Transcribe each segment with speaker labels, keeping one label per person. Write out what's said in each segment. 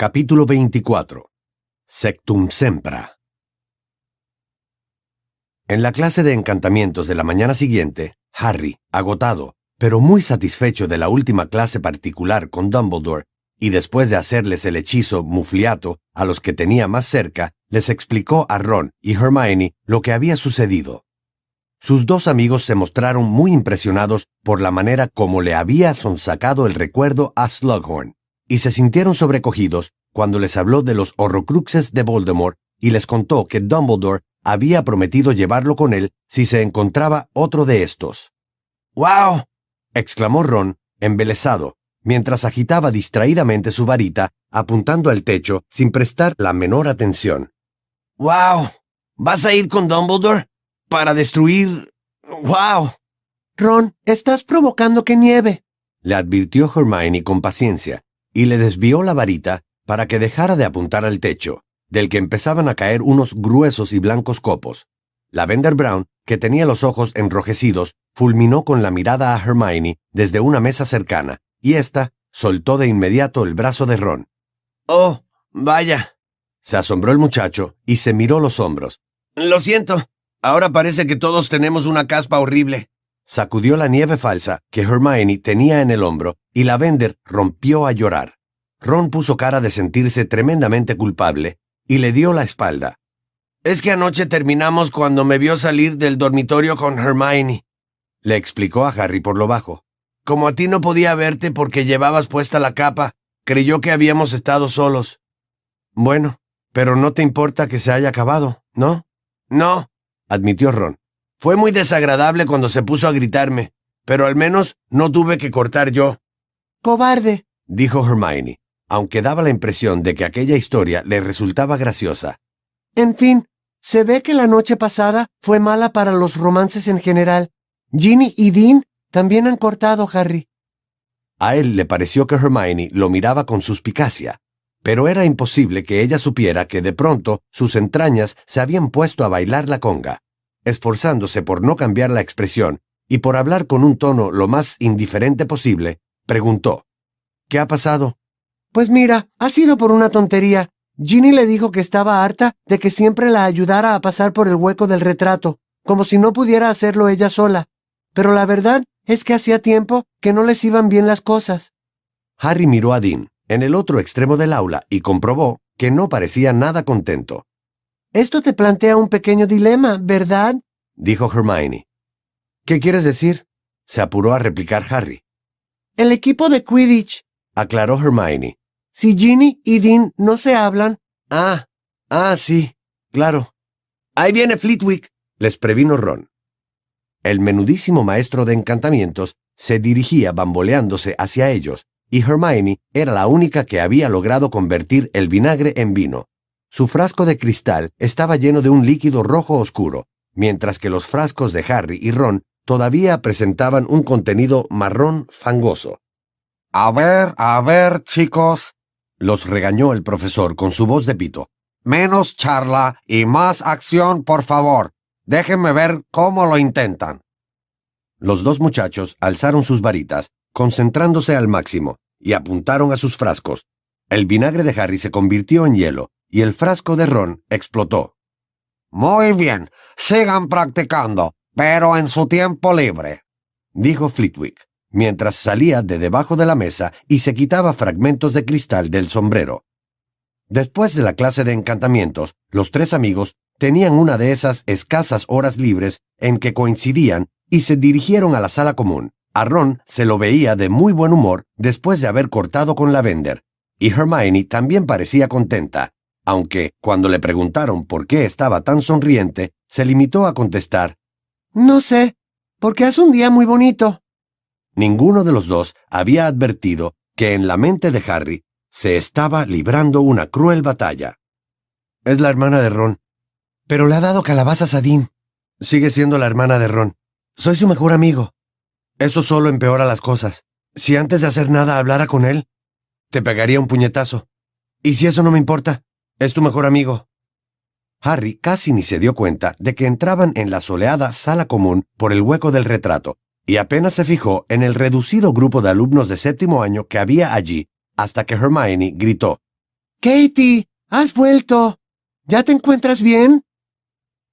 Speaker 1: Capítulo 24. Sectum Sempra. En la clase de encantamientos de la mañana siguiente, Harry, agotado, pero muy satisfecho de la última clase particular con Dumbledore, y después de hacerles el hechizo mufliato a los que tenía más cerca, les explicó a Ron y Hermione lo que había sucedido. Sus dos amigos se mostraron muy impresionados por la manera como le había sonsacado el recuerdo a Slughorn, y se sintieron sobrecogidos cuando les habló de los horrocruxes de Voldemort y les contó que Dumbledore había prometido llevarlo con él si se encontraba otro de estos.
Speaker 2: ¡Wow!
Speaker 1: exclamó Ron, embelesado, mientras agitaba distraídamente su varita, apuntando al techo sin prestar la menor atención.
Speaker 2: ¡Wow! ¿Vas a ir con Dumbledore? Para destruir... ¡Wow!
Speaker 3: Ron, estás provocando que nieve,
Speaker 1: le advirtió Hermione con paciencia, y le desvió la varita para que dejara de apuntar al techo, del que empezaban a caer unos gruesos y blancos copos. Lavender Brown, que tenía los ojos enrojecidos, fulminó con la mirada a Hermione desde una mesa cercana, y ésta soltó de inmediato el brazo de Ron.
Speaker 2: ¡Oh, vaya!
Speaker 1: Se asombró el muchacho y se miró los hombros.
Speaker 2: Lo siento. Ahora parece que todos tenemos una caspa horrible.
Speaker 1: Sacudió la nieve falsa que Hermione tenía en el hombro y Lavender rompió a llorar. Ron puso cara de sentirse tremendamente culpable y le dio la espalda.
Speaker 2: Es que anoche terminamos cuando me vio salir del dormitorio con Hermione,
Speaker 1: le explicó a Harry por lo bajo.
Speaker 2: Como a ti no podía verte porque llevabas puesta la capa, creyó que habíamos estado solos.
Speaker 1: Bueno, pero no te importa que se haya acabado, ¿no?
Speaker 2: No,
Speaker 1: admitió Ron.
Speaker 2: Fue muy desagradable cuando se puso a gritarme, pero al menos no tuve que cortar yo.
Speaker 3: Cobarde,
Speaker 1: dijo Hermione, aunque daba la impresión de que aquella historia le resultaba graciosa.
Speaker 3: En fin, se ve que la noche pasada fue mala para los romances en general. Ginny y Dean también han cortado, Harry.
Speaker 1: A él le pareció que Hermione lo miraba con suspicacia, pero era imposible que ella supiera que de pronto sus entrañas se habían puesto a bailar la conga. Esforzándose por no cambiar la expresión y por hablar con un tono lo más indiferente posible, preguntó, ¿Qué ha pasado?
Speaker 3: Pues mira, ha sido por una tontería. Ginny le dijo que estaba harta de que siempre la ayudara a pasar por el hueco del retrato, como si no pudiera hacerlo ella sola. Pero la verdad es que hacía tiempo que no les iban bien las cosas.
Speaker 1: Harry miró a Dean, en el otro extremo del aula, y comprobó que no parecía nada contento.
Speaker 3: Esto te plantea un pequeño dilema, ¿verdad?
Speaker 1: dijo Hermione. ¿Qué quieres decir? se apuró a replicar Harry.
Speaker 3: El equipo de Quidditch,
Speaker 1: aclaró Hermione.
Speaker 3: Si Ginny y Dean no se hablan.
Speaker 1: Ah, ah, sí, claro.
Speaker 2: Ahí viene Flitwick,
Speaker 1: les previno Ron. El menudísimo maestro de encantamientos se dirigía bamboleándose hacia ellos, y Hermione era la única que había logrado convertir el vinagre en vino. Su frasco de cristal estaba lleno de un líquido rojo oscuro, mientras que los frascos de Harry y Ron todavía presentaban un contenido marrón fangoso.
Speaker 4: A ver, a ver, chicos,
Speaker 1: los regañó el profesor con su voz de pito.
Speaker 4: Menos charla y más acción, por favor. Déjenme ver cómo lo intentan.
Speaker 1: Los dos muchachos alzaron sus varitas, concentrándose al máximo, y apuntaron a sus frascos. El vinagre de Harry se convirtió en hielo, y el frasco de Ron explotó.
Speaker 4: Muy bien, sigan practicando, pero en su tiempo libre,
Speaker 1: dijo Flitwick, mientras salía de debajo de la mesa y se quitaba fragmentos de cristal del sombrero. Después de la clase de encantamientos, los tres amigos tenían una de esas escasas horas libres en que coincidían y se dirigieron a la sala común. A Ron se lo veía de muy buen humor después de haber cortado con Lavender, y Hermione también parecía contenta, aunque cuando le preguntaron por qué estaba tan sonriente, se limitó a contestar,
Speaker 3: No sé, porque es un día muy bonito.
Speaker 1: Ninguno de los dos había advertido que en la mente de Harry se estaba librando una cruel batalla. Es la hermana de Ron, pero le ha dado calabazas a Dean. Sigue siendo la hermana de Ron. Soy su mejor amigo. Eso solo empeora las cosas. Si antes de hacer nada hablara con él, te pegaría un puñetazo. Y si eso no me importa, es tu mejor amigo. Harry casi ni se dio cuenta de que entraban en la soleada sala común por el hueco del retrato, y apenas se fijó en el reducido grupo de alumnos de séptimo año que había allí, hasta que Hermione gritó.
Speaker 3: Katie, has vuelto. ¿Ya te encuentras bien?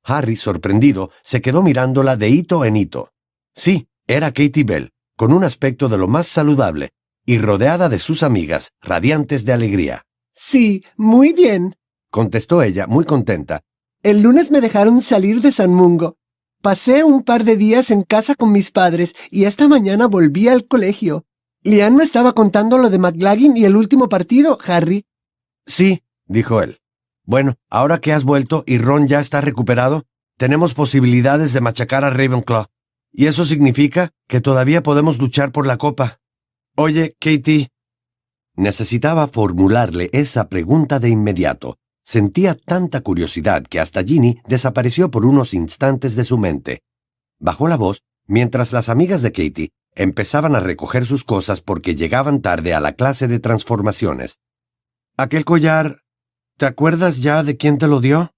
Speaker 1: Harry, sorprendido, se quedó mirándola de hito en hito. Sí, era Katie Bell, con un aspecto de lo más saludable, y rodeada de sus amigas, radiantes de alegría.
Speaker 3: Sí, muy bien,
Speaker 1: contestó ella, muy contenta.
Speaker 3: El lunes me dejaron salir de San Mungo. Pasé un par de días en casa con mis padres y esta mañana volví al colegio. Lian me estaba contando lo de McLagin y el último partido, Harry.
Speaker 1: Sí, dijo él. Bueno, ahora que has vuelto y Ron ya está recuperado, tenemos posibilidades de machacar a Ravenclaw. Y eso significa que todavía podemos luchar por la copa. Oye, Katie. Necesitaba formularle esa pregunta de inmediato. Sentía tanta curiosidad que hasta Ginny desapareció por unos instantes de su mente. Bajó la voz mientras las amigas de Katie empezaban a recoger sus cosas porque llegaban tarde a la clase de transformaciones. Aquel collar. ¿Te acuerdas ya de quién te lo dio?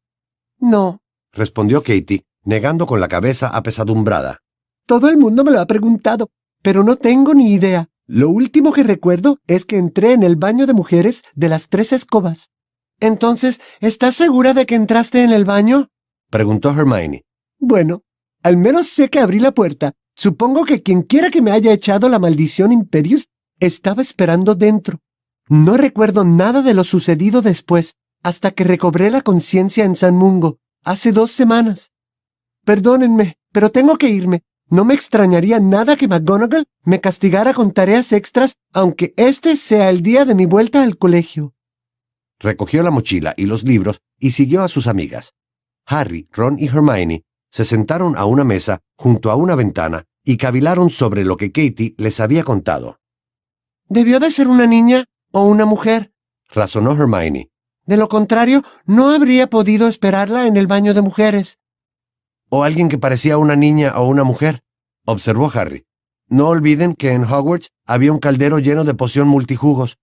Speaker 3: No,
Speaker 1: respondió Katie, negando con la cabeza apesadumbrada.
Speaker 3: Todo el mundo me lo ha preguntado, pero no tengo ni idea. Lo último que recuerdo es que entré en el baño de mujeres de las tres escobas. Entonces, ¿estás segura de que entraste en el baño?
Speaker 1: preguntó Hermione.
Speaker 3: Bueno, al menos sé que abrí la puerta. Supongo que quien quiera que me haya echado la maldición Imperius estaba esperando dentro. No recuerdo nada de lo sucedido después, hasta que recobré la conciencia en San Mungo, hace dos semanas. Perdónenme, pero tengo que irme. No me extrañaría nada que McGonagall me castigara con tareas extras, aunque este sea el día de mi vuelta al colegio.
Speaker 1: Recogió la mochila y los libros y siguió a sus amigas. Harry, Ron y Hermione se sentaron a una mesa junto a una ventana y cavilaron sobre lo que Katie les había contado.
Speaker 3: Debió de ser una niña o una mujer,
Speaker 1: razonó Hermione.
Speaker 3: De lo contrario, no habría podido esperarla en el baño de mujeres.
Speaker 1: O alguien que parecía una niña o una mujer, observó Harry. No olviden que en Hogwarts había un caldero lleno de poción multijugos.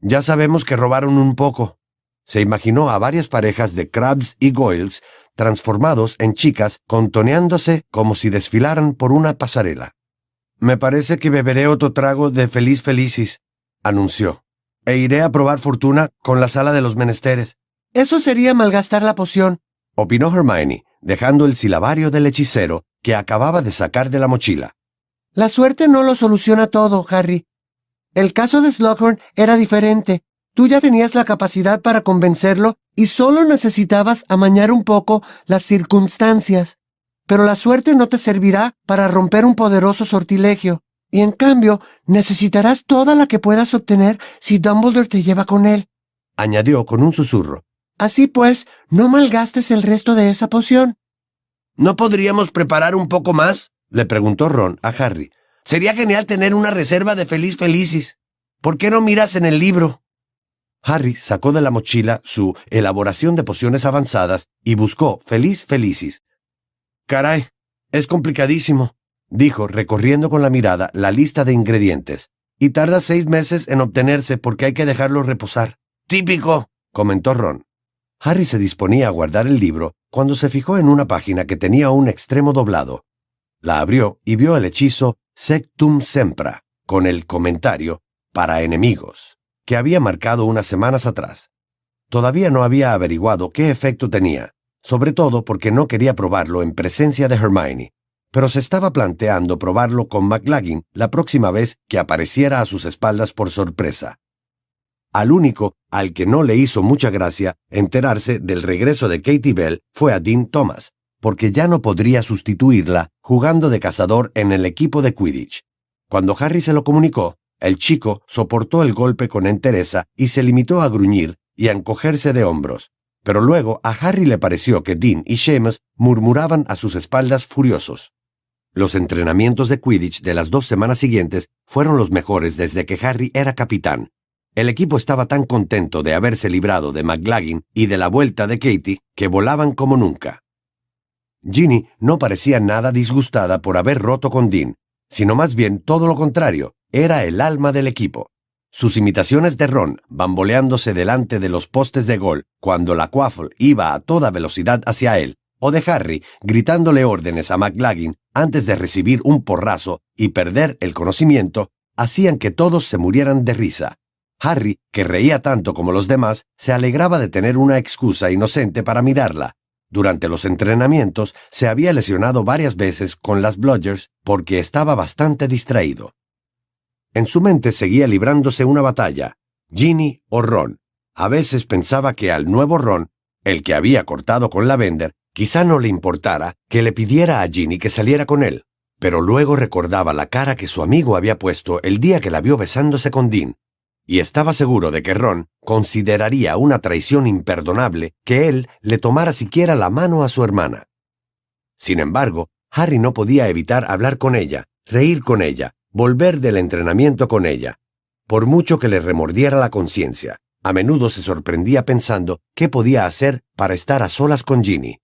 Speaker 1: Ya sabemos que robaron un poco. Se imaginó a varias parejas de Crabs y Goyles transformados en chicas contoneándose como si desfilaran por una pasarela. Me parece que beberé otro trago de Feliz Felicis, anunció, e iré a probar fortuna con la sala de los menesteres.
Speaker 3: Eso sería malgastar la poción,
Speaker 1: opinó Hermione, dejando el silabario del hechicero que acababa de sacar de la mochila.
Speaker 3: La suerte no lo soluciona todo, Harry. El caso de Slughorn era diferente. Tú ya tenías la capacidad para convencerlo y solo necesitabas amañar un poco las circunstancias. Pero la suerte no te servirá para romper un poderoso sortilegio. Y en cambio, necesitarás toda la que puedas obtener si Dumbledore te lleva con él.
Speaker 1: Añadió con un susurro.
Speaker 3: Así pues, no malgastes el resto de esa poción.
Speaker 2: ¿No podríamos preparar un poco más?
Speaker 1: le preguntó Ron a Harry.
Speaker 2: Sería genial tener una reserva de Feliz Felicis. ¿Por qué no miras en el libro?
Speaker 1: Harry sacó de la mochila su elaboración de pociones avanzadas y buscó Feliz Felicis. Caray, es complicadísimo, dijo, recorriendo con la mirada la lista de ingredientes, y tarda seis meses en obtenerse porque hay que dejarlo reposar.
Speaker 2: Típico,
Speaker 1: comentó Ron. Harry se disponía a guardar el libro cuando se fijó en una página que tenía un extremo doblado. La abrió y vio el hechizo Sectum Sempra, con el comentario para enemigos, que había marcado unas semanas atrás. Todavía no había averiguado qué efecto tenía, sobre todo porque no quería probarlo en presencia de Hermione, pero se estaba planteando probarlo con McLagin la próxima vez que apareciera a sus espaldas por sorpresa. Al único al que no le hizo mucha gracia enterarse del regreso de Katie Bell fue a Dean Thomas, porque ya no podría sustituirla jugando de cazador en el equipo de Quidditch. Cuando Harry se lo comunicó, el chico soportó el golpe con entereza y se limitó a gruñir y a encogerse de hombros. Pero luego a Harry le pareció que Dean y Seamus murmuraban a sus espaldas furiosos. Los entrenamientos de Quidditch de las dos semanas siguientes fueron los mejores desde que Harry era capitán, el equipo estaba tan contento de haberse librado de McLagin y de la vuelta de Katie que volaban como nunca. Ginny no parecía nada disgustada por haber roto con Dean, sino más bien todo lo contrario, era el alma del equipo. Sus imitaciones de Ron, bamboleándose delante de los postes de gol cuando la Quaffle iba a toda velocidad hacia él, o de Harry gritándole órdenes a McLagin antes de recibir un porrazo y perder el conocimiento, hacían que todos se murieran de risa. Harry, que reía tanto como los demás, se alegraba de tener una excusa inocente para mirarla. Durante los entrenamientos se había lesionado varias veces con las Bludgers porque estaba bastante distraído. En su mente seguía librándose una batalla, Ginny o Ron. A veces pensaba que al nuevo Ron, el que había cortado con la Bender, quizá no le importara que le pidiera a Ginny que saliera con él, pero luego recordaba la cara que su amigo había puesto el día que la vio besándose con Dean, y estaba seguro de que Ron consideraría una traición imperdonable que él le tomara siquiera la mano a su hermana. Sin embargo, Harry no podía evitar hablar con ella, reír con ella, volver del entrenamiento con ella. Por mucho que le remordiera la conciencia, a menudo se sorprendía pensando qué podía hacer para estar a solas con Ginny.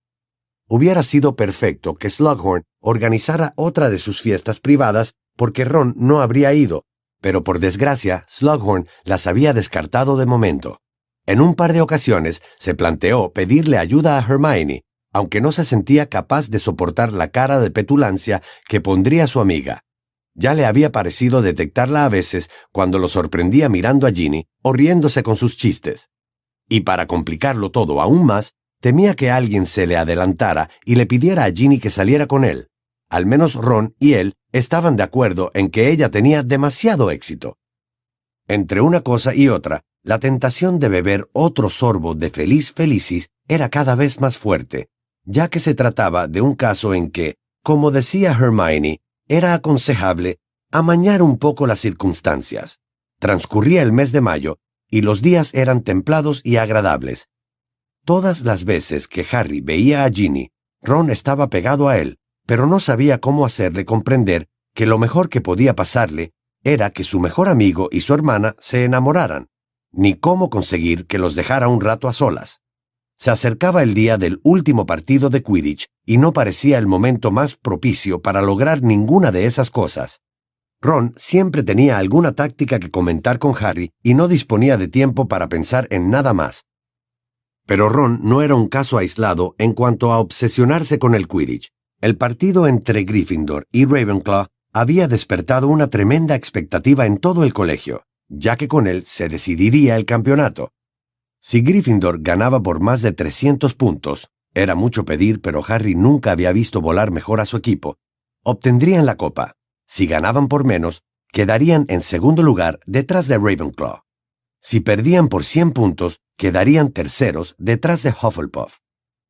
Speaker 1: Hubiera sido perfecto que Slughorn organizara otra de sus fiestas privadas porque Ron no habría ido, pero por desgracia Slughorn las había descartado de momento. En un par de ocasiones se planteó pedirle ayuda a Hermione, aunque no se sentía capaz de soportar la cara de petulancia que pondría su amiga. Ya le había parecido detectarla a veces cuando lo sorprendía mirando a Ginny o riéndose con sus chistes. Y para complicarlo todo aún más, temía que alguien se le adelantara y le pidiera a Ginny que saliera con él. Al menos Ron y él estaban de acuerdo en que ella tenía demasiado éxito. Entre una cosa y otra, la tentación de beber otro sorbo de Feliz Felicis era cada vez más fuerte, ya que se trataba de un caso en que, como decía Hermione, era aconsejable amañar un poco las circunstancias. Transcurría el mes de mayo y los días eran templados y agradables. Todas las veces que Harry veía a Ginny, Ron estaba pegado a él, pero no sabía cómo hacerle comprender que lo mejor que podía pasarle era que su mejor amigo y su hermana se enamoraran, ni cómo conseguir que los dejara un rato a solas. Se acercaba el día del último partido de Quidditch y no parecía el momento más propicio para lograr ninguna de esas cosas. Ron siempre tenía alguna táctica que comentar con Harry y no disponía de tiempo para pensar en nada más. Pero Ron no era un caso aislado en cuanto a obsesionarse con el Quidditch. El partido entre Gryffindor y Ravenclaw había despertado una tremenda expectativa en todo el colegio, ya que con él se decidiría el campeonato. Si Gryffindor ganaba por más de 300 puntos, era mucho pedir, pero Harry nunca había visto volar mejor a su equipo, obtendrían la copa. Si ganaban por menos, quedarían en segundo lugar detrás de Ravenclaw. Si perdían por 100 puntos, quedarían terceros detrás de Hufflepuff.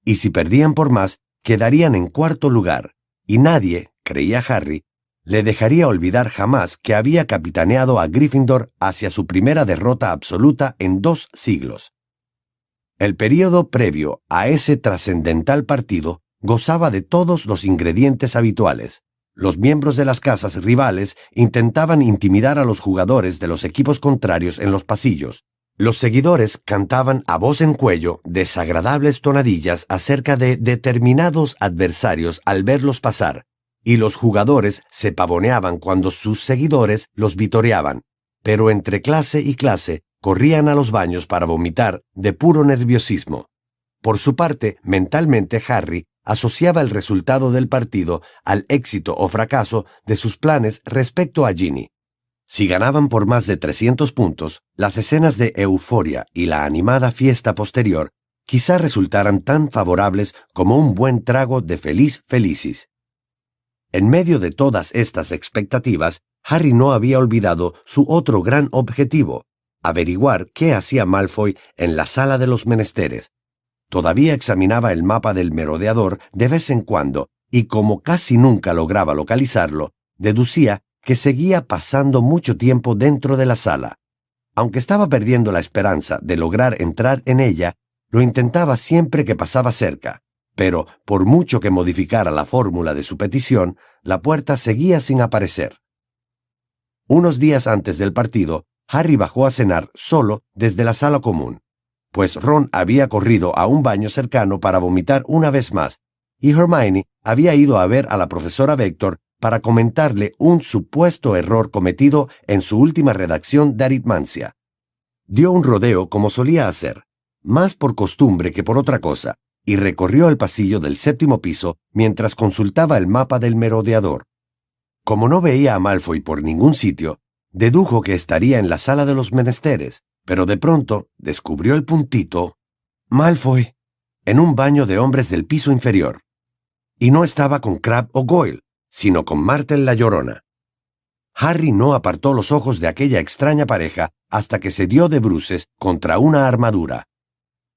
Speaker 1: Y si perdían por más, quedarían en cuarto lugar, y nadie, creía Harry, le dejaría olvidar jamás que había capitaneado a Gryffindor hacia su primera derrota absoluta en dos siglos. El período previo a ese trascendental partido gozaba de todos los ingredientes habituales. Los miembros de las casas rivales intentaban intimidar a los jugadores de los equipos contrarios en los pasillos. Los seguidores cantaban a voz en cuello desagradables tonadillas acerca de determinados adversarios al verlos pasar, y los jugadores se pavoneaban cuando sus seguidores los vitoreaban. Pero entre clase y clase corrían a los baños para vomitar de puro nerviosismo. Por su parte, mentalmente Harry asociaba el resultado del partido al éxito o fracaso de sus planes respecto a Ginny. Si ganaban por más de 300 puntos, las escenas de euforia y la animada fiesta posterior quizá resultaran tan favorables como un buen trago de feliz felicis. En medio de todas estas expectativas, Harry no había olvidado su otro gran objetivo, averiguar qué hacía Malfoy en la sala de los menesteres. Todavía examinaba el mapa del merodeador de vez en cuando, y como casi nunca lograba localizarlo, deducía que seguía pasando mucho tiempo dentro de la sala. Aunque estaba perdiendo la esperanza de lograr entrar en ella, lo intentaba siempre que pasaba cerca, pero por mucho que modificara la fórmula de su petición, la puerta seguía sin aparecer. Unos días antes del partido, Harry bajó a cenar solo desde la sala común, pues Ron había corrido a un baño cercano para vomitar una vez más, y Hermione había ido a ver a la profesora Vector para comentarle un supuesto error cometido en su última redacción de aritmancia. Dio un rodeo como solía hacer, más por costumbre que por otra cosa, y recorrió el pasillo del séptimo piso mientras consultaba el mapa del merodeador. Como no veía a Malfoy por ningún sitio, dedujo que estaría en la sala de los menesteres, pero de pronto descubrió el puntito Malfoy en un baño de hombres del piso inferior. Y no estaba con Crab o Goyle, sino con Martel la Llorona. Harry no apartó los ojos de aquella extraña pareja hasta que se dio de bruces contra una armadura.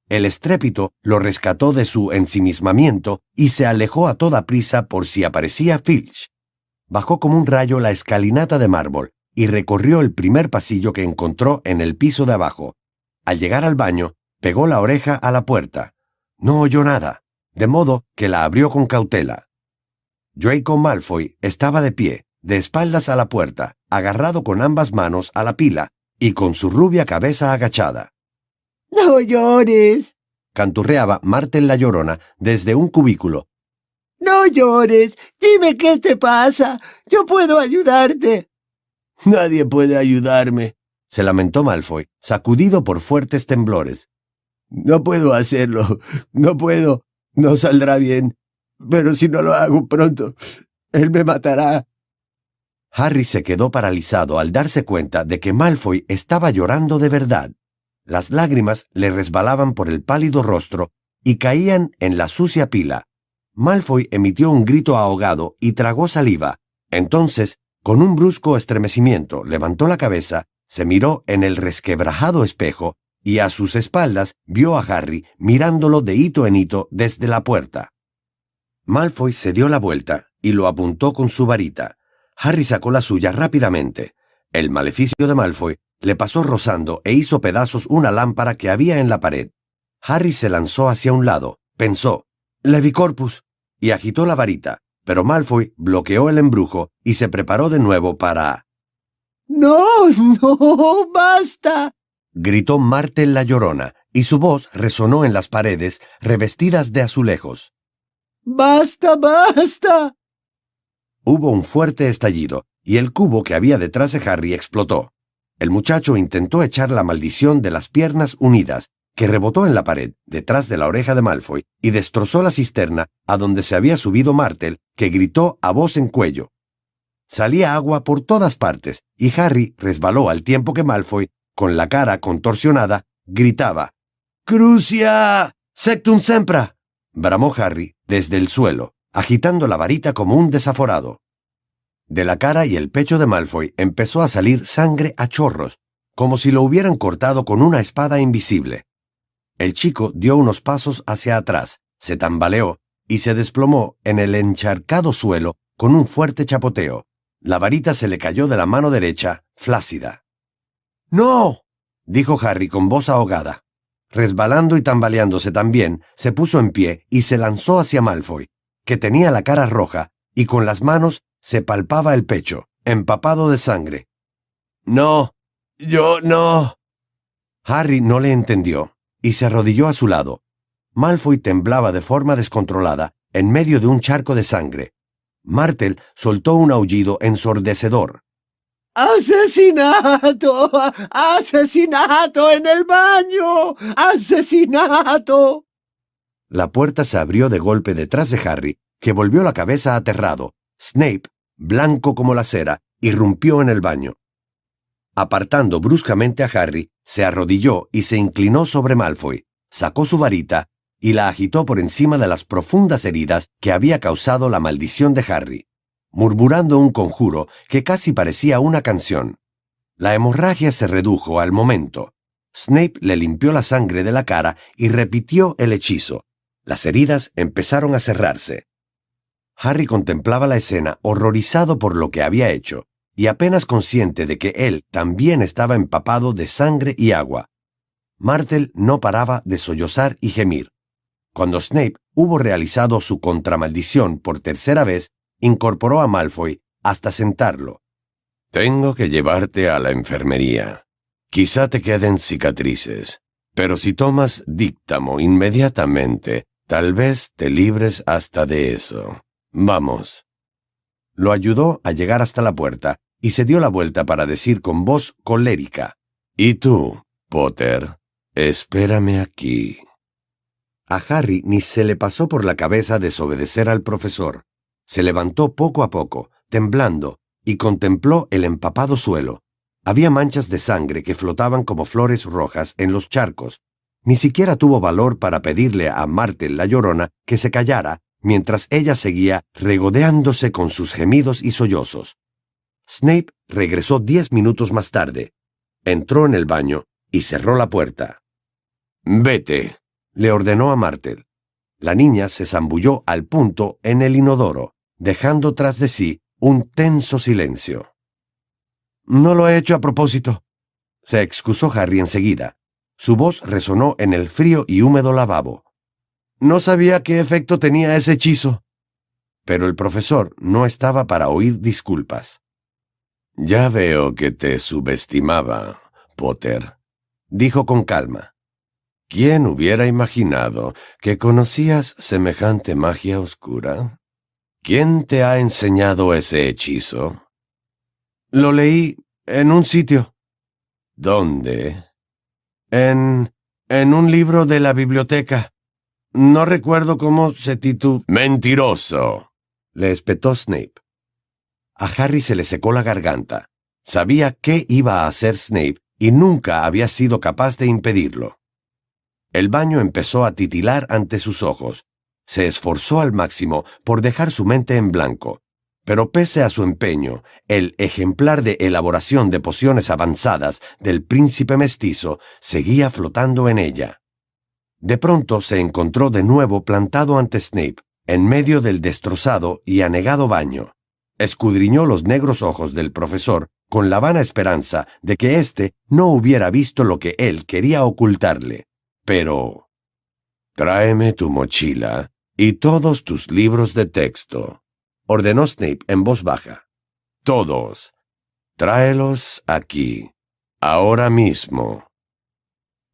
Speaker 1: El estrépito lo rescató de su ensimismamiento y se alejó a toda prisa por si aparecía Filch. Bajó como un rayo la escalinata de mármol y recorrió el primer pasillo que encontró en el piso de abajo. Al llegar al baño, pegó la oreja a la puerta. No oyó nada, de modo que la abrió con cautela. Draco Malfoy estaba de pie, de espaldas a la puerta, agarrado con ambas manos a la pila y con su rubia cabeza agachada.
Speaker 3: No llores.
Speaker 1: Canturreaba Martel la Llorona desde un cubículo.
Speaker 3: No llores. Dime qué te pasa. Yo puedo ayudarte.
Speaker 2: Nadie puede ayudarme,
Speaker 1: se lamentó Malfoy, sacudido por fuertes temblores.
Speaker 2: No puedo hacerlo. No puedo. No saldrá bien. Pero si no lo hago pronto, él me matará.
Speaker 1: Harry se quedó paralizado al darse cuenta de que Malfoy estaba llorando de verdad. Las lágrimas le resbalaban por el pálido rostro y caían en la sucia pila. Malfoy emitió un grito ahogado y tragó saliva. Entonces, con un brusco estremecimiento, levantó la cabeza, se miró en el resquebrajado espejo y a sus espaldas vio a Harry mirándolo de hito en hito desde la puerta. Malfoy se dio la vuelta y lo apuntó con su varita. Harry sacó la suya rápidamente. El maleficio de Malfoy le pasó rozando e hizo pedazos una lámpara que había en la pared. Harry se lanzó hacia un lado, pensó, Levicorpus, y agitó la varita, pero Malfoy bloqueó el embrujo y se preparó de nuevo para...
Speaker 3: No, no, basta.
Speaker 1: gritó Martel la llorona, y su voz resonó en las paredes revestidas de azulejos.
Speaker 3: Basta, basta.
Speaker 1: Hubo un fuerte estallido, y el cubo que había detrás de Harry explotó. El muchacho intentó echar la maldición de las piernas unidas, que rebotó en la pared, detrás de la oreja de Malfoy, y destrozó la cisterna a donde se había subido Martel, que gritó a voz en cuello. Salía agua por todas partes, y Harry resbaló al tiempo que Malfoy, con la cara contorsionada, gritaba Crucia! Sectum sempra. Bramó Harry desde el suelo, agitando la varita como un desaforado. De la cara y el pecho de Malfoy empezó a salir sangre a chorros, como si lo hubieran cortado con una espada invisible. El chico dio unos pasos hacia atrás, se tambaleó y se desplomó en el encharcado suelo con un fuerte chapoteo. La varita se le cayó de la mano derecha, flácida. ¡No! dijo Harry con voz ahogada. Resbalando y tambaleándose también, se puso en pie y se lanzó hacia Malfoy, que tenía la cara roja y con las manos se palpaba el pecho, empapado de sangre.
Speaker 2: No, yo no.
Speaker 1: Harry no le entendió y se arrodilló a su lado. Malfoy temblaba de forma descontrolada en medio de un charco de sangre. Martel soltó un aullido ensordecedor.
Speaker 3: ¡Asesinato! ¡Asesinato en el baño! ¡Asesinato!
Speaker 1: La puerta se abrió de golpe detrás de Harry, que volvió la cabeza aterrado. Snape blanco como la cera, irrumpió en el baño. Apartando bruscamente a Harry, se arrodilló y se inclinó sobre Malfoy, sacó su varita y la agitó por encima de las profundas heridas que había causado la maldición de Harry, murmurando un conjuro que casi parecía una canción. La hemorragia se redujo al momento. Snape le limpió la sangre de la cara y repitió el hechizo. Las heridas empezaron a cerrarse. Harry contemplaba la escena horrorizado por lo que había hecho, y apenas consciente de que él también estaba empapado de sangre y agua. Martel no paraba de sollozar y gemir. Cuando Snape hubo realizado su contramaldición por tercera vez, incorporó a Malfoy hasta sentarlo. Tengo que llevarte a la enfermería. Quizá te queden cicatrices, pero si tomas díctamo inmediatamente, tal vez te libres hasta de eso. Vamos. Lo ayudó a llegar hasta la puerta y se dio la vuelta para decir con voz colérica. ¿Y tú, Potter? Espérame aquí. A Harry ni se le pasó por la cabeza desobedecer al profesor. Se levantó poco a poco, temblando, y contempló el empapado suelo. Había manchas de sangre que flotaban como flores rojas en los charcos. Ni siquiera tuvo valor para pedirle a Martel la llorona que se callara mientras ella seguía regodeándose con sus gemidos y sollozos. Snape regresó diez minutos más tarde. Entró en el baño y cerró la puerta. Vete, le ordenó a Martel. La niña se zambulló al punto en el inodoro, dejando tras de sí un tenso silencio. No lo he hecho a propósito. Se excusó Harry enseguida. Su voz resonó en el frío y húmedo lavabo. No sabía qué efecto tenía ese hechizo. Pero el profesor no estaba para oír disculpas. Ya veo que te subestimaba, Potter, dijo con calma. ¿Quién hubiera imaginado que conocías semejante magia oscura? ¿Quién te ha enseñado ese hechizo? Lo leí en un sitio. ¿Dónde? En... en un libro de la biblioteca. No recuerdo cómo se titula. Mentiroso. le espetó Snape. A Harry se le secó la garganta. Sabía qué iba a hacer Snape y nunca había sido capaz de impedirlo. El baño empezó a titilar ante sus ojos. Se esforzó al máximo por dejar su mente en blanco, pero pese a su empeño, el ejemplar de elaboración de pociones avanzadas del príncipe mestizo seguía flotando en ella. De pronto se encontró de nuevo plantado ante Snape, en medio del destrozado y anegado baño. Escudriñó los negros ojos del profesor con la vana esperanza de que éste no hubiera visto lo que él quería ocultarle. Pero... Tráeme tu mochila y todos tus libros de texto, ordenó Snape en voz baja. Todos. Tráelos aquí. Ahora mismo.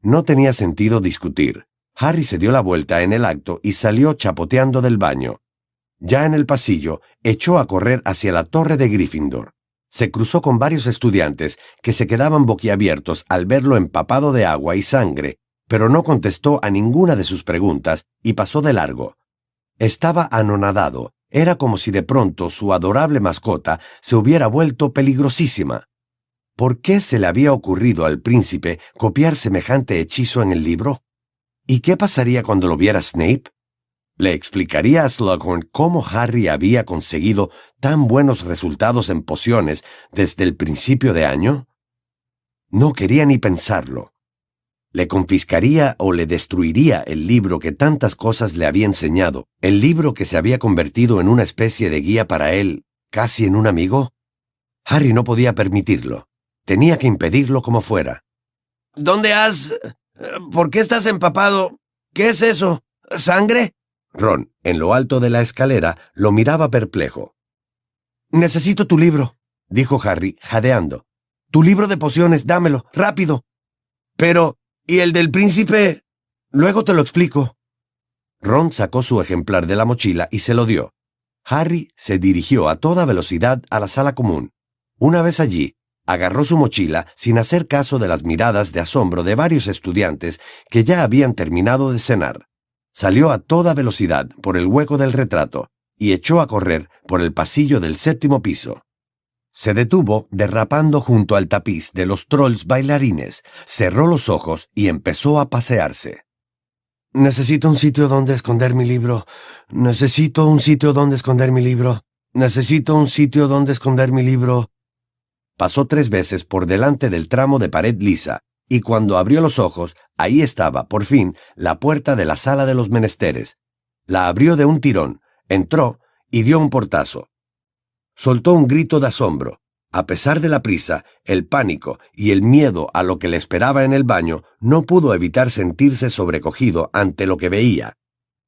Speaker 1: No tenía sentido discutir. Harry se dio la vuelta en el acto y salió chapoteando del baño. Ya en el pasillo, echó a correr hacia la torre de Gryffindor. Se cruzó con varios estudiantes que se quedaban boquiabiertos al verlo empapado de agua y sangre, pero no contestó a ninguna de sus preguntas y pasó de largo. Estaba anonadado, era como si de pronto su adorable mascota se hubiera vuelto peligrosísima. ¿Por qué se le había ocurrido al príncipe copiar semejante hechizo en el libro? ¿Y qué pasaría cuando lo viera Snape? ¿Le explicaría a Slughorn cómo Harry había conseguido tan buenos resultados en pociones desde el principio de año? No quería ni pensarlo le confiscaría o le destruiría el libro que tantas cosas le había enseñado, el libro que se había convertido en una especie de guía para él, casi en un amigo? Harry no podía permitirlo. Tenía que impedirlo como fuera. ¿Dónde has... ¿Por qué estás empapado? ¿Qué es eso? ¿Sangre? Ron, en lo alto de la escalera, lo miraba perplejo. Necesito tu libro, dijo Harry, jadeando. Tu libro de pociones, dámelo, rápido. Pero, ¿Y el del príncipe? Luego te lo explico. Ron sacó su ejemplar de la mochila y se lo dio. Harry se dirigió a toda velocidad a la sala común. Una vez allí, agarró su mochila sin hacer caso de las miradas de asombro de varios estudiantes que ya habían terminado de cenar. Salió a toda velocidad por el hueco del retrato y echó a correr por el pasillo del séptimo piso. Se detuvo derrapando junto al tapiz de los trolls bailarines, cerró los ojos y empezó a pasearse. Necesito un sitio donde esconder mi libro. Necesito un sitio donde esconder mi libro. Necesito un sitio donde esconder mi libro. Pasó tres veces por delante del tramo de pared lisa, y cuando abrió los ojos, ahí estaba, por fin, la puerta de la sala de los menesteres. La abrió de un tirón, entró y dio un portazo soltó un grito de asombro. A pesar de la prisa, el pánico y el miedo a lo que le esperaba en el baño, no pudo evitar sentirse sobrecogido ante lo que veía.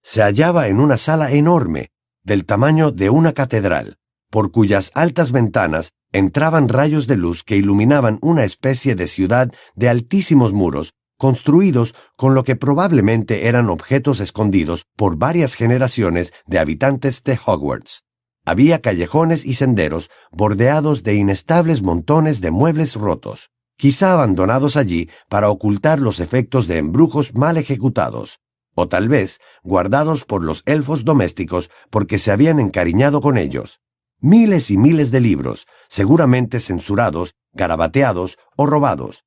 Speaker 1: Se hallaba en una sala enorme, del tamaño de una catedral, por cuyas altas ventanas entraban rayos de luz que iluminaban una especie de ciudad de altísimos muros, construidos con lo que probablemente eran objetos escondidos por varias generaciones de habitantes de Hogwarts. Había callejones y senderos bordeados de inestables montones de muebles rotos, quizá abandonados allí para ocultar los efectos de embrujos mal ejecutados, o tal vez guardados por los elfos domésticos porque se habían encariñado con ellos. Miles y miles de libros, seguramente censurados garabateados o robados,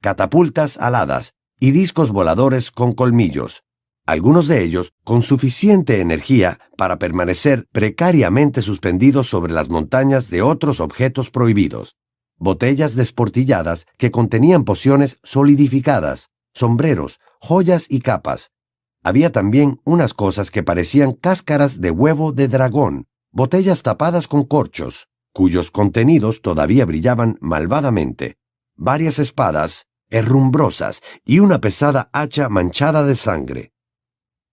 Speaker 1: catapultas aladas y discos voladores con colmillos, algunos de ellos con suficiente energía para permanecer precariamente suspendidos sobre las montañas de otros objetos prohibidos, botellas desportilladas que contenían pociones solidificadas, sombreros, joyas y capas. Había también unas cosas que parecían cáscaras de huevo de dragón, botellas tapadas con corchos, cuyos contenidos todavía brillaban malvadamente, varias espadas, herrumbrosas y una pesada hacha manchada de sangre.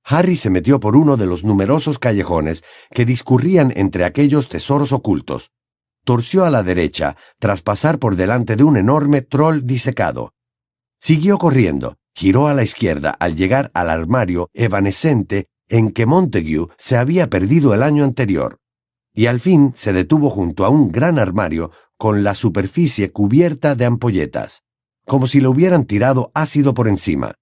Speaker 1: Harry se metió por uno de los numerosos callejones que discurrían entre aquellos tesoros ocultos. Torció a la derecha tras pasar por delante de un enorme troll disecado. Siguió corriendo, giró a la izquierda al llegar al armario evanescente en que Montague se había perdido el año anterior, y al fin se detuvo junto a un gran armario con la superficie cubierta de ampolletas como si le hubieran tirado ácido por encima.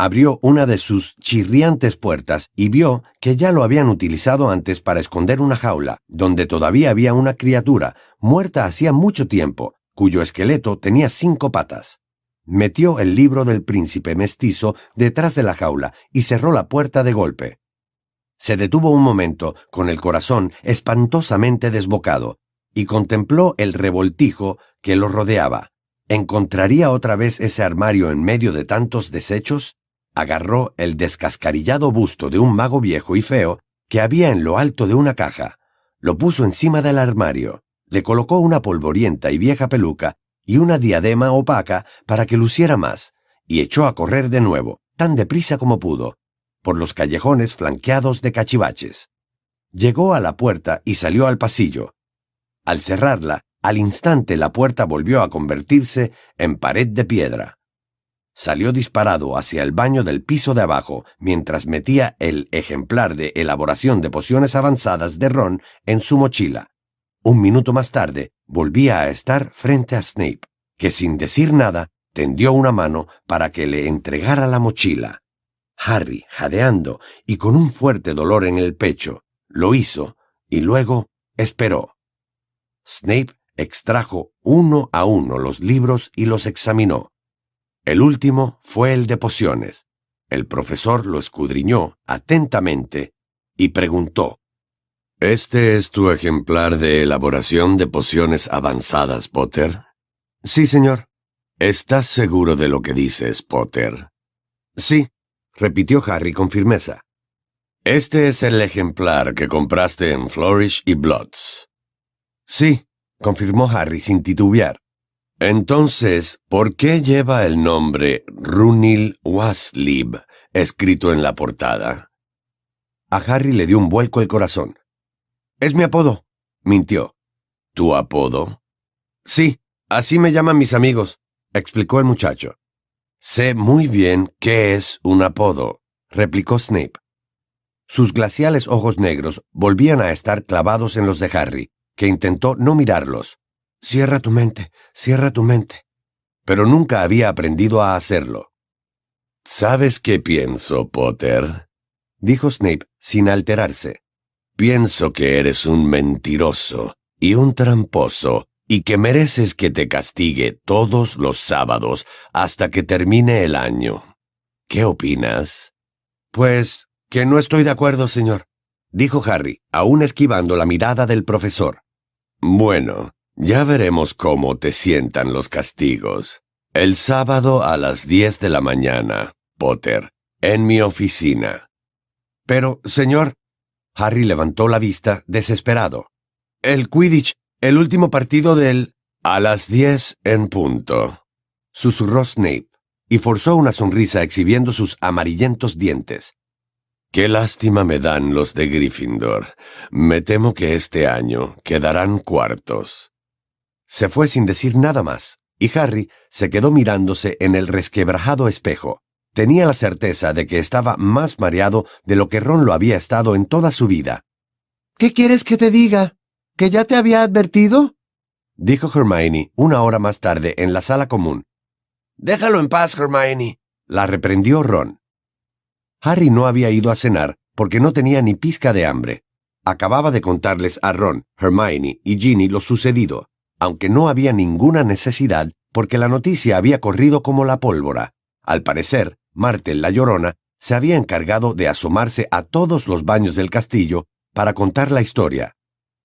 Speaker 1: Abrió una de sus chirriantes puertas y vio que ya lo habían utilizado antes para esconder una jaula, donde todavía había una criatura, muerta hacía mucho tiempo, cuyo esqueleto tenía cinco patas. Metió el libro del príncipe mestizo detrás de la jaula y cerró la puerta de golpe. Se detuvo un momento, con el corazón espantosamente desbocado, y contempló el revoltijo que lo rodeaba. ¿Encontraría otra vez ese armario en medio de tantos desechos? Agarró el descascarillado busto de un mago viejo y feo que había en lo alto de una caja, lo puso encima del armario, le colocó una polvorienta y vieja peluca y una diadema opaca para que luciera más, y echó a correr de nuevo, tan deprisa como pudo, por los callejones flanqueados de cachivaches. Llegó a la puerta y salió al pasillo. Al cerrarla, al instante la puerta volvió a convertirse en pared de piedra. Salió disparado hacia el baño del piso de abajo mientras metía el ejemplar de elaboración de pociones avanzadas de Ron en su mochila. Un minuto más tarde volvía a estar frente a Snape, que sin decir nada tendió una mano para que le entregara la mochila. Harry, jadeando y con un fuerte dolor en el pecho, lo hizo y luego esperó. Snape extrajo uno a uno los libros y los examinó. El último fue el de pociones. El profesor lo escudriñó atentamente y preguntó, ¿Este es tu ejemplar de elaboración de pociones avanzadas, Potter? Sí, señor. ¿Estás seguro de lo que dices, Potter? Sí, repitió Harry con firmeza. Este es el ejemplar que compraste en Flourish y Bloods. Sí, confirmó Harry sin titubear. Entonces, ¿por qué lleva el nombre Runil Waslib escrito en la portada? A Harry le dio un vuelco el corazón. Es mi apodo, mintió. ¿Tu apodo? Sí, así me llaman mis amigos, explicó el muchacho. Sé muy bien qué es un apodo, replicó Snape. Sus glaciales ojos negros volvían a estar clavados en los de Harry, que intentó no mirarlos. Cierra tu mente, cierra tu mente. Pero nunca había aprendido a hacerlo. ¿Sabes qué pienso, Potter? dijo Snape sin alterarse. Pienso que eres un mentiroso y un tramposo y que mereces que te castigue todos los sábados hasta que termine el año. ¿Qué opinas? Pues que no estoy de acuerdo, señor, dijo Harry, aún esquivando la mirada del profesor. Bueno, ya veremos cómo te sientan los castigos. El sábado a las diez de la mañana, Potter, en mi oficina. Pero, señor. Harry levantó la vista, desesperado. El Quidditch, el último partido del... A las diez en punto. Susurró Snape, y forzó una sonrisa exhibiendo sus amarillentos dientes. Qué lástima me dan los de Gryffindor. Me temo que este año quedarán cuartos. Se fue sin decir nada más, y Harry se quedó mirándose en el resquebrajado espejo. Tenía la certeza de que estaba más mareado de lo que Ron lo había estado en toda su vida.
Speaker 3: ¿Qué quieres que te diga? ¿Que ya te había advertido?
Speaker 1: dijo Hermione una hora más tarde en la sala común.
Speaker 2: Déjalo en paz, Hermione,
Speaker 1: la reprendió Ron. Harry no había ido a cenar porque no tenía ni pizca de hambre. Acababa de contarles a Ron, Hermione y Ginny lo sucedido, aunque no había ninguna necesidad porque la noticia había corrido como la pólvora. Al parecer, Martel la Llorona se había encargado de asomarse a todos los baños del castillo para contar la historia.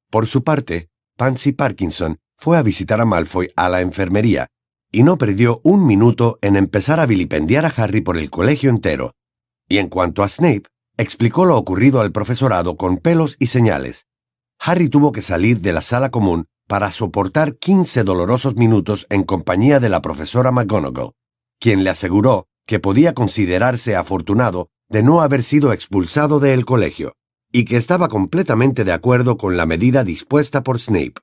Speaker 1: Por su parte, Pansy Parkinson fue a visitar a Malfoy a la enfermería y no perdió un minuto en empezar a vilipendiar a Harry por el colegio entero. Y en cuanto a Snape, explicó lo ocurrido al profesorado con pelos y señales. Harry tuvo que salir de la sala común para soportar 15 dolorosos minutos en compañía de la profesora McGonagall, quien le aseguró que podía considerarse afortunado de no haber sido expulsado del colegio, y que estaba completamente de acuerdo con la medida dispuesta por Snape.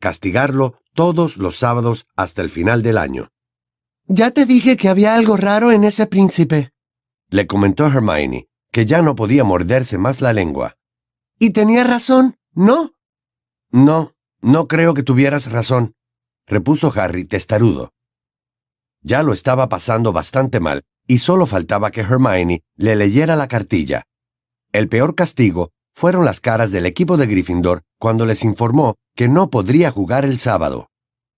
Speaker 1: Castigarlo todos los sábados hasta el final del año.
Speaker 3: Ya te dije que había algo raro en ese príncipe,
Speaker 1: Le comentó Hermione, que ya no podía morderse más la lengua.
Speaker 3: y tenía razón, ¿no?
Speaker 1: No, no creo que tuvieras razón, repuso Harry testarudo. Ya lo estaba pasando bastante mal, y solo faltaba que Hermione le leyera la cartilla. El peor castigo fueron las caras del equipo de Gryffindor cuando les informó que no podría jugar el sábado.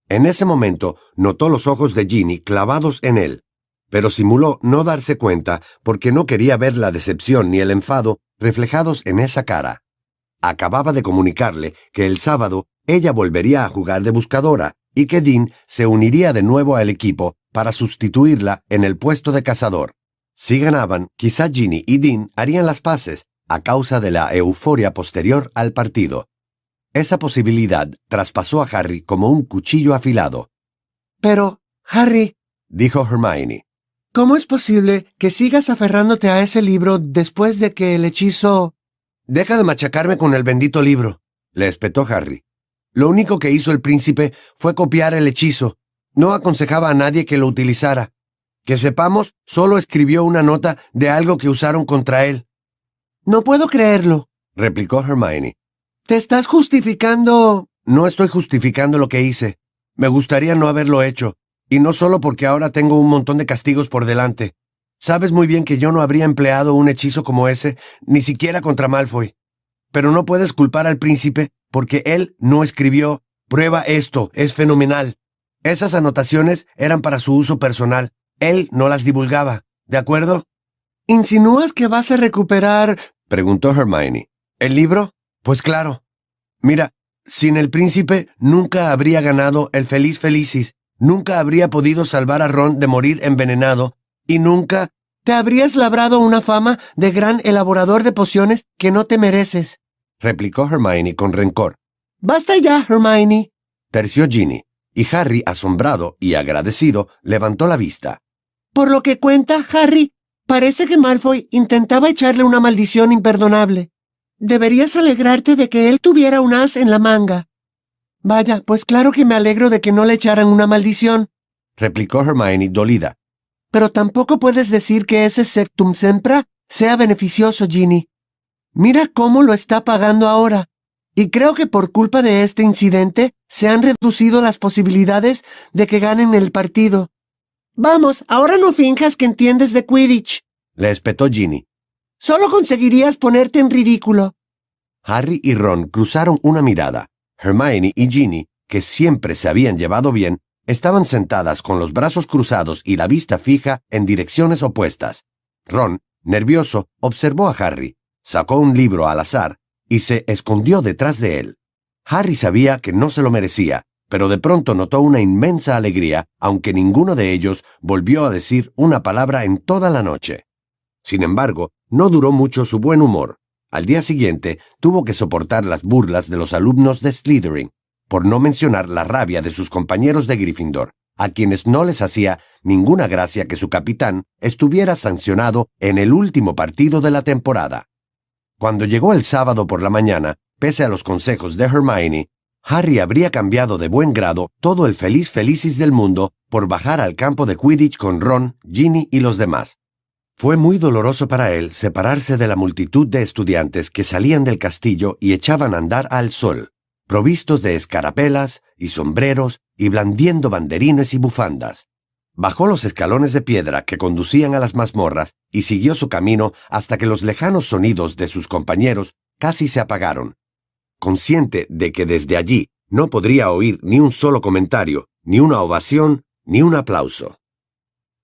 Speaker 1: En ese momento notó los ojos de Ginny clavados en él, pero simuló no darse cuenta porque no quería ver la decepción ni el enfado reflejados en esa cara. Acababa de comunicarle que el sábado ella volvería a jugar de buscadora y que Dean se uniría de nuevo al equipo para sustituirla en el puesto de cazador. Si ganaban, quizá Ginny y Dean harían las paces a causa de la euforia posterior al partido. Esa posibilidad traspasó a Harry como un cuchillo afilado,
Speaker 3: Pero, Harry,
Speaker 1: dijo Hermione.
Speaker 3: ¿cómo es posible que sigas aferrándote a ese libro después de que el hechizo...
Speaker 1: Deja de machacarme con el bendito libro, le espetó Harry. Lo único que hizo el príncipe fue copiar el hechizo. No aconsejaba a nadie que lo utilizara. Que sepamos, solo escribió una nota de algo que usaron contra él,
Speaker 3: No puedo creerlo.
Speaker 1: replicó Hermione.
Speaker 3: Te estás justificando...
Speaker 1: No estoy justificando lo que hice. Me gustaría no haberlo hecho, y no solo porque ahora tengo un montón de castigos por delante. Sabes muy bien que yo no habría empleado un hechizo como ese, ni siquiera contra Malfoy. Pero no puedes culpar al príncipe porque él no escribió, prueba esto, es fenomenal. Esas anotaciones eran para su uso personal. Él no las divulgaba. ¿De acuerdo?
Speaker 3: ¿Insinúas que vas a recuperar...
Speaker 1: preguntó Hermione. ¿El libro? Pues claro. Mira, sin el príncipe nunca habría ganado el Feliz Felicis, nunca habría podido salvar a Ron de morir envenenado, y nunca...
Speaker 3: Te habrías labrado una fama de gran elaborador de pociones que no te mereces.
Speaker 1: replicó Hermione con rencor.
Speaker 3: Basta ya, Hermione.
Speaker 1: Terció Ginny, y Harry, asombrado y agradecido, levantó la vista.
Speaker 3: Por lo que cuenta, Harry, parece que Malfoy intentaba echarle una maldición imperdonable. Deberías alegrarte de que él tuviera un as en la manga. Vaya, pues claro que me alegro de que no le echaran una maldición,
Speaker 1: replicó Hermione dolida.
Speaker 3: Pero tampoco puedes decir que ese sectum sempra sea beneficioso, Ginny. Mira cómo lo está pagando ahora. Y creo que por culpa de este incidente se han reducido las posibilidades de que ganen el partido. Vamos, ahora no finjas que entiendes de Quidditch.
Speaker 1: Le espetó Ginny.
Speaker 3: Solo conseguirías ponerte en ridículo.
Speaker 1: Harry y Ron cruzaron una mirada. Hermione y Ginny, que siempre se habían llevado bien, estaban sentadas con los brazos cruzados y la vista fija en direcciones opuestas. Ron, nervioso, observó a Harry, sacó un libro al azar y se escondió detrás de él. Harry sabía que no se lo merecía, pero de pronto notó una inmensa alegría, aunque ninguno de ellos volvió a decir una palabra en toda la noche. Sin embargo, no duró mucho su buen humor. Al día siguiente tuvo que soportar las burlas de los alumnos de Slytherin, por no mencionar la rabia de sus compañeros de Gryffindor, a quienes no les hacía ninguna gracia que su capitán estuviera sancionado en el último partido de la temporada. Cuando llegó el sábado por la mañana, pese a los consejos de Hermione, Harry habría cambiado de buen grado todo el feliz felicis del mundo por bajar al campo de Quidditch con Ron, Ginny y los demás. Fue muy doloroso para él separarse de la multitud de estudiantes que salían del castillo y echaban a andar al sol, provistos de escarapelas y sombreros y blandiendo banderines y bufandas. Bajó los escalones de piedra que conducían a las mazmorras y siguió su camino hasta que los lejanos sonidos de sus compañeros casi se apagaron. Consciente de que desde allí no podría oír ni un solo comentario, ni una ovación, ni un aplauso.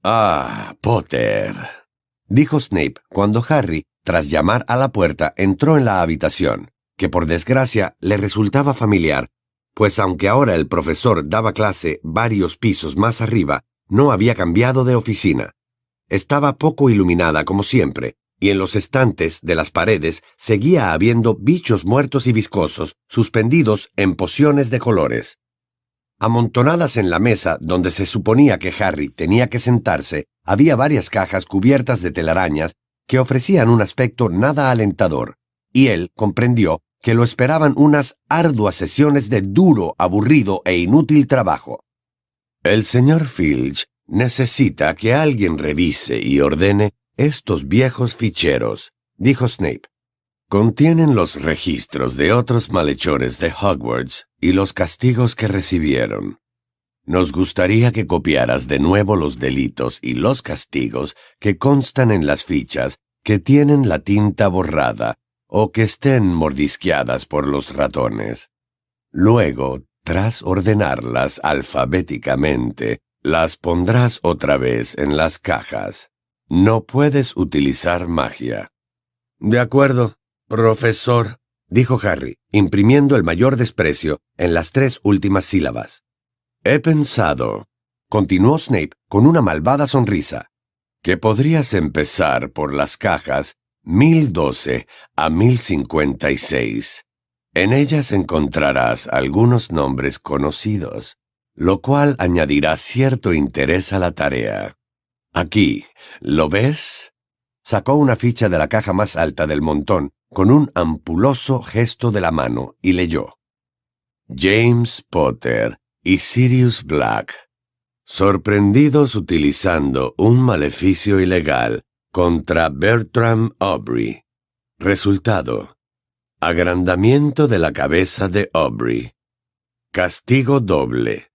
Speaker 1: Ah, Potter, dijo Snape cuando Harry, tras llamar a la puerta, entró en la habitación, que por desgracia le resultaba familiar, pues aunque ahora el profesor daba clase varios pisos más arriba, no había cambiado de oficina. Estaba poco iluminada como siempre, y en los estantes de las paredes seguía habiendo bichos muertos y viscosos, suspendidos en pociones de colores. Amontonadas en la mesa donde se suponía que Harry tenía que sentarse, había varias cajas cubiertas de telarañas que ofrecían un aspecto nada alentador, y él comprendió que lo esperaban unas arduas sesiones de duro, aburrido e inútil trabajo. El señor Filch necesita que alguien revise y ordene estos viejos ficheros, dijo Snape. Contienen los registros de otros malhechores de Hogwarts y los castigos que recibieron. Nos gustaría que copiaras de nuevo los delitos y los castigos que constan en las fichas que tienen la tinta borrada o que estén mordisqueadas por los ratones. Luego, tras ordenarlas alfabéticamente, las pondrás otra vez en las cajas. No puedes utilizar magia. De acuerdo, Profesor, dijo Harry, imprimiendo el mayor desprecio en las tres últimas sílabas. He pensado, continuó Snape con una malvada sonrisa, que podrías empezar por las cajas 1012 a 1056. En ellas encontrarás algunos nombres conocidos, lo cual añadirá cierto interés a la tarea. Aquí, ¿lo ves? Sacó una ficha de la caja más alta del montón con un ampuloso gesto de la mano y leyó. James Potter y Sirius Black, sorprendidos utilizando un maleficio ilegal contra Bertram Aubrey. Resultado. Agrandamiento de la cabeza de Aubrey. Castigo doble.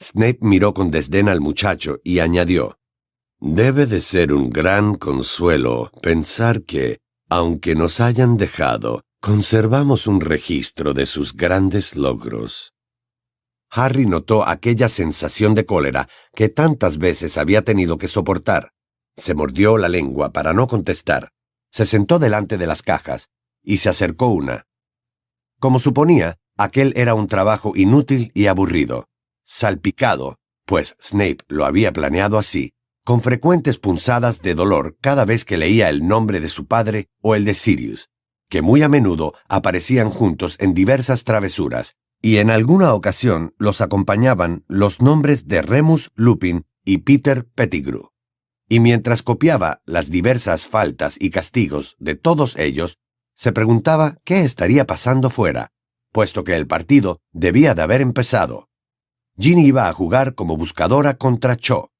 Speaker 1: Snape miró con desdén al muchacho y añadió, Debe de ser un gran consuelo pensar que, aunque nos hayan dejado, conservamos un registro de sus grandes logros. Harry notó aquella sensación de cólera que tantas veces había tenido que soportar. Se mordió la lengua para no contestar. Se sentó delante de las cajas y se acercó una. Como suponía, aquel era un trabajo inútil y aburrido, salpicado, pues Snape lo había planeado así, con frecuentes punzadas de dolor cada vez que leía el nombre de su padre o el de Sirius, que muy a menudo aparecían juntos en diversas travesuras, y en alguna ocasión los acompañaban los nombres de Remus Lupin y Peter Pettigrew. Y mientras copiaba las diversas faltas y castigos de todos ellos, se preguntaba qué estaría pasando fuera, puesto que el partido debía de haber empezado. Ginny iba a jugar como buscadora contra Cho,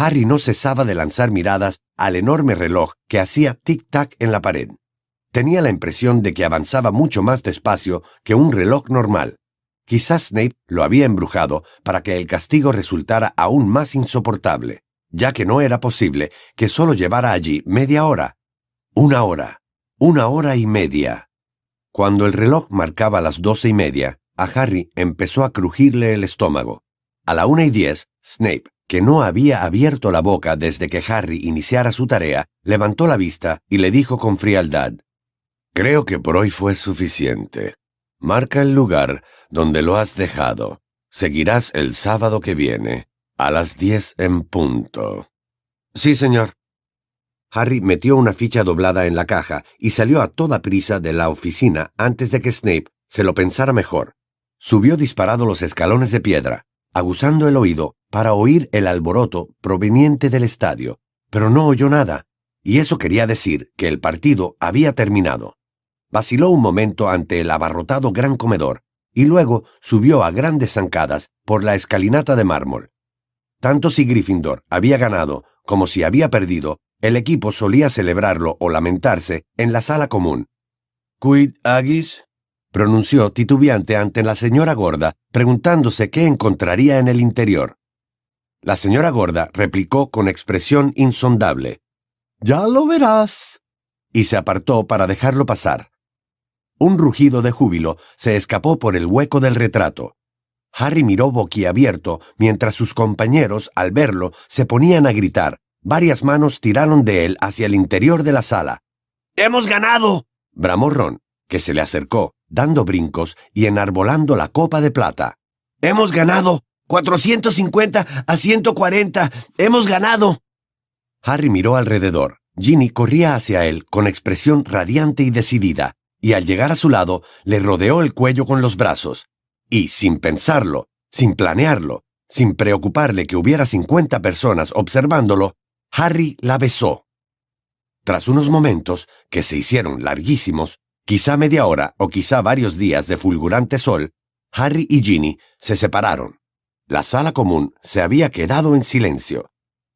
Speaker 1: Harry no cesaba de lanzar miradas al enorme reloj que hacía tic-tac en la pared. Tenía la impresión de que avanzaba mucho más despacio que un reloj normal. Quizás Snape lo había embrujado para que el castigo resultara aún más insoportable, ya que no era posible que solo llevara allí media hora. Una hora. Una hora y media. Cuando el reloj marcaba las doce y media, a Harry empezó a crujirle el estómago. A la una y diez, Snape que no había abierto la boca desde que Harry iniciara su tarea, levantó la vista y le dijo con frialdad, Creo que por hoy fue suficiente. Marca el lugar donde lo has dejado. Seguirás el sábado que viene, a las diez en punto. Sí, señor. Harry metió una ficha doblada en la caja y salió a toda prisa de la oficina antes de que Snape se lo pensara mejor. Subió disparado los escalones de piedra, aguzando el oído para oír el alboroto proveniente del estadio, pero no oyó nada, y eso quería decir que el partido había terminado. Vaciló un momento ante el abarrotado gran comedor, y luego subió a grandes zancadas por la escalinata de mármol. Tanto si Gryffindor había ganado como si había perdido, el equipo solía celebrarlo o lamentarse en la sala común. Quid agis? pronunció titubeante ante la señora gorda, preguntándose qué encontraría en el interior. La señora gorda replicó con expresión insondable.
Speaker 2: Ya lo verás.
Speaker 1: Y se apartó para dejarlo pasar. Un rugido de júbilo se escapó por el hueco del retrato. Harry miró boquiabierto mientras sus compañeros, al verlo, se ponían a gritar. Varias manos tiraron de él hacia el interior de la sala.
Speaker 2: ¡Hemos ganado!
Speaker 1: bramó Ron, que se le acercó, dando brincos y enarbolando la copa de plata.
Speaker 2: ¡Hemos ganado! 450 a 140. ¡Hemos ganado!
Speaker 1: Harry miró alrededor. Ginny corría hacia él con expresión radiante y decidida, y al llegar a su lado le rodeó el cuello con los brazos. Y, sin pensarlo, sin planearlo, sin preocuparle que hubiera 50 personas observándolo, Harry la besó. Tras unos momentos, que se hicieron larguísimos, quizá media hora o quizá varios días de fulgurante sol, Harry y Ginny se separaron. La sala común se había quedado en silencio.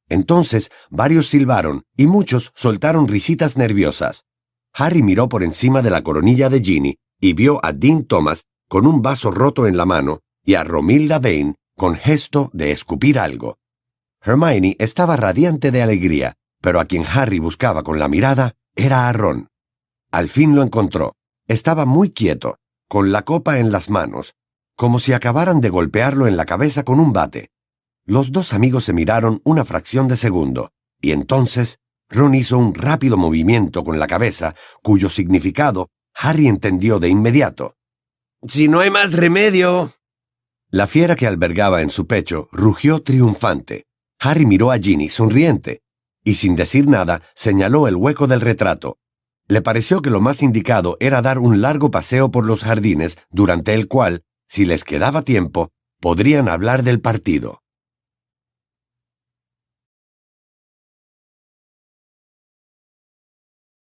Speaker 1: Entonces varios silbaron y muchos soltaron risitas nerviosas. Harry miró por encima de la coronilla de Ginny y vio a Dean Thomas con un vaso roto en la mano y a Romilda Vane con gesto de escupir algo. Hermione estaba radiante de alegría, pero a quien Harry buscaba con la mirada era a Ron. Al fin lo encontró. Estaba muy quieto, con la copa en las manos, como si acabaran de golpearlo en la cabeza con un bate. Los dos amigos se miraron una fracción de segundo, y entonces Ron hizo un rápido movimiento con la cabeza, cuyo significado Harry entendió de inmediato.
Speaker 2: Si no hay más remedio.
Speaker 1: La fiera que albergaba en su pecho rugió triunfante. Harry miró a Ginny sonriente, y sin decir nada señaló el hueco del retrato. Le pareció que lo más indicado era dar un largo paseo por los jardines, durante el cual, si les quedaba tiempo, podrían hablar del partido.